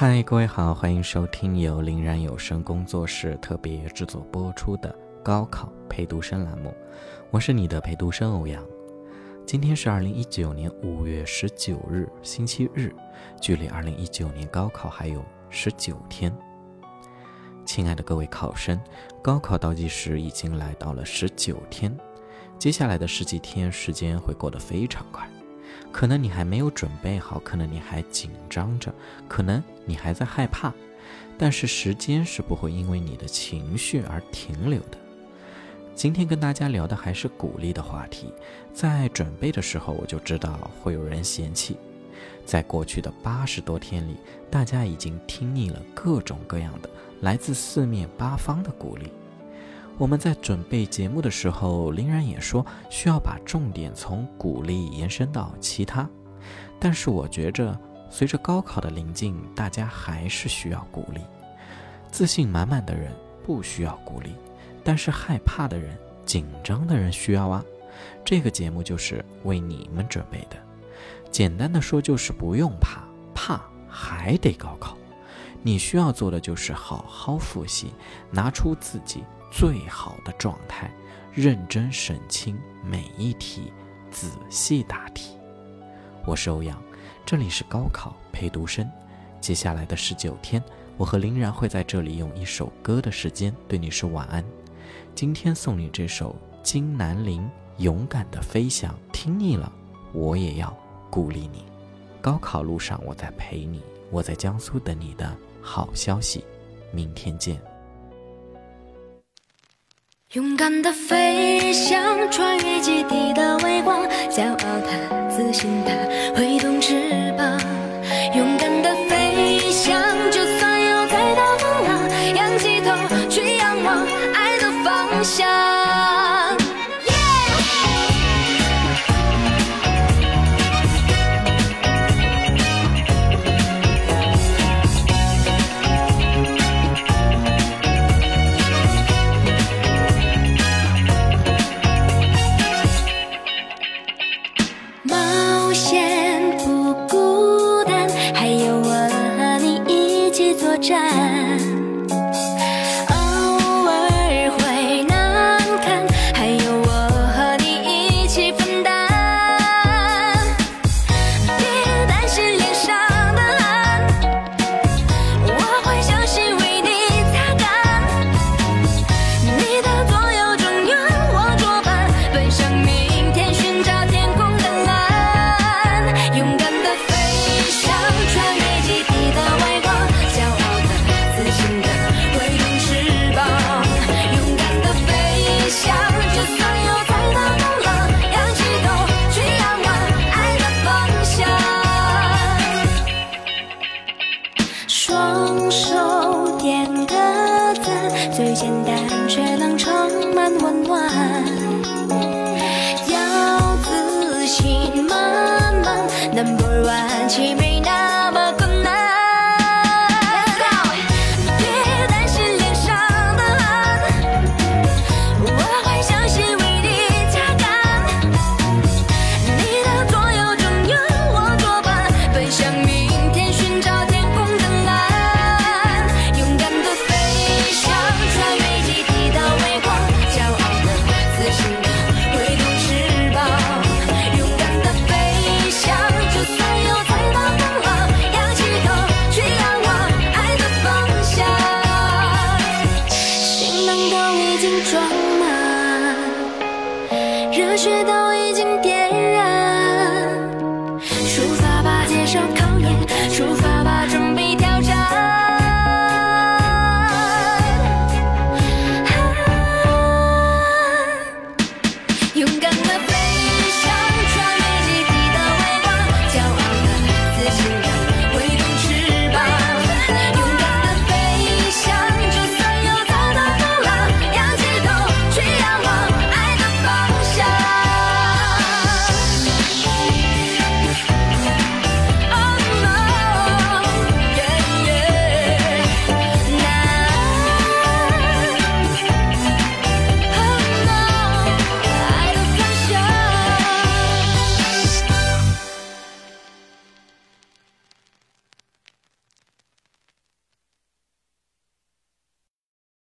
嗨，各位好，欢迎收听由林然有声工作室特别制作播出的高考陪读生栏目，我是你的陪读生欧阳。今天是二零一九年五月十九日，星期日，距离二零一九年高考还有十九天。亲爱的各位考生，高考倒计时已经来到了十九天，接下来的十几天时间会过得非常快。可能你还没有准备好，可能你还紧张着，可能你还在害怕，但是时间是不会因为你的情绪而停留的。今天跟大家聊的还是鼓励的话题。在准备的时候，我就知道会有人嫌弃。在过去的八十多天里，大家已经听腻了各种各样的来自四面八方的鼓励。我们在准备节目的时候，林然也说需要把重点从鼓励延伸到其他，但是我觉着随着高考的临近，大家还是需要鼓励。自信满满的人不需要鼓励，但是害怕的人、紧张的人需要啊。这个节目就是为你们准备的。简单的说就是不用怕，怕还得高考。你需要做的就是好好复习，拿出自己。最好的状态，认真审清每一题，仔细答题。我是欧阳，这里是高考陪读生。接下来的十九天，我和林然会在这里用一首歌的时间对你说晚安。今天送你这首金南玲《勇敢的飞翔》，听腻了，我也要鼓励你。高考路上，我在陪你，我在江苏等你的好消息。明天见。勇敢的飞翔，穿越基地一起作战。最简单却能充满温暖，要自信满满，Number one，凄美。热血都已经